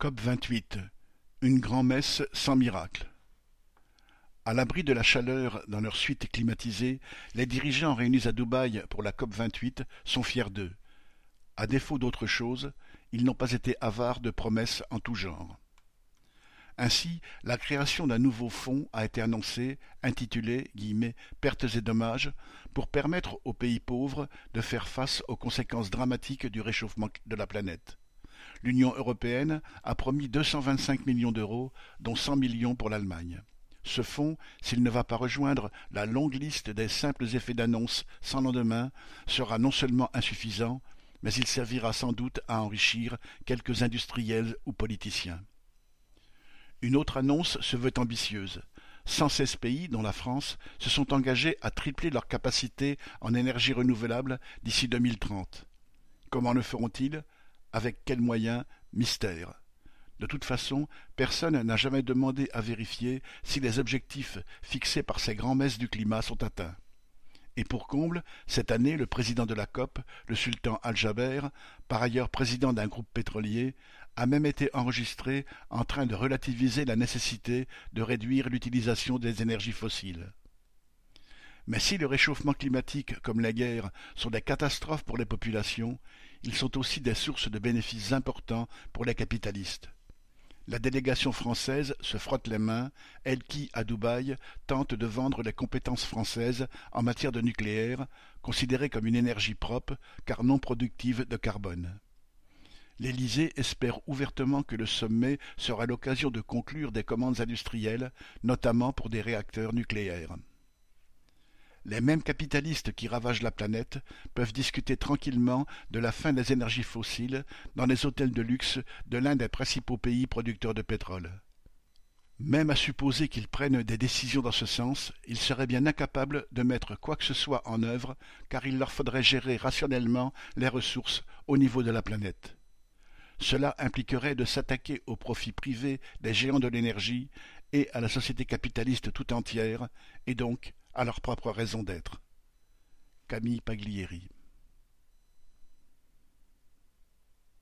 COP vingt-huit, une grand-messe sans miracle. À l'abri de la chaleur dans leur suite climatisée, les dirigeants réunis à Dubaï pour la COP vingt-huit sont fiers d'eux. À défaut d'autre chose, ils n'ont pas été avares de promesses en tout genre. Ainsi, la création d'un nouveau fonds a été annoncée, intitulé « Pertes et dommages », pour permettre aux pays pauvres de faire face aux conséquences dramatiques du réchauffement de la planète. L'Union européenne a promis deux cent vingt-cinq millions d'euros, dont cent millions pour l'Allemagne. Ce fonds, s'il ne va pas rejoindre la longue liste des simples effets d'annonce sans lendemain, sera non seulement insuffisant, mais il servira sans doute à enrichir quelques industriels ou politiciens. Une autre annonce se veut ambitieuse. Cent seize pays, dont la France, se sont engagés à tripler leur capacité en énergie renouvelable d'ici deux mille trente. Comment le feront-ils? Avec quels moyens? Mystère. De toute façon, personne n'a jamais demandé à vérifier si les objectifs fixés par ces grands-messes du climat sont atteints. Et pour comble, cette année, le président de la COP, le sultan Al-Jaber, par ailleurs président d'un groupe pétrolier, a même été enregistré en train de relativiser la nécessité de réduire l'utilisation des énergies fossiles. Mais si le réchauffement climatique comme la guerre sont des catastrophes pour les populations, ils sont aussi des sources de bénéfices importants pour les capitalistes. La délégation française se frotte les mains, elle qui, à Dubaï, tente de vendre les compétences françaises en matière de nucléaire, considérée comme une énergie propre, car non productive de carbone. L'Élysée espère ouvertement que le sommet sera l'occasion de conclure des commandes industrielles, notamment pour des réacteurs nucléaires. Les mêmes capitalistes qui ravagent la planète peuvent discuter tranquillement de la fin des énergies fossiles dans les hôtels de luxe de l'un des principaux pays producteurs de pétrole. Même à supposer qu'ils prennent des décisions dans ce sens, ils seraient bien incapables de mettre quoi que ce soit en œuvre, car il leur faudrait gérer rationnellement les ressources au niveau de la planète. Cela impliquerait de s'attaquer aux profits privés des géants de l'énergie et à la société capitaliste tout entière, et donc à leur propre raison d'être. Camille Paglieri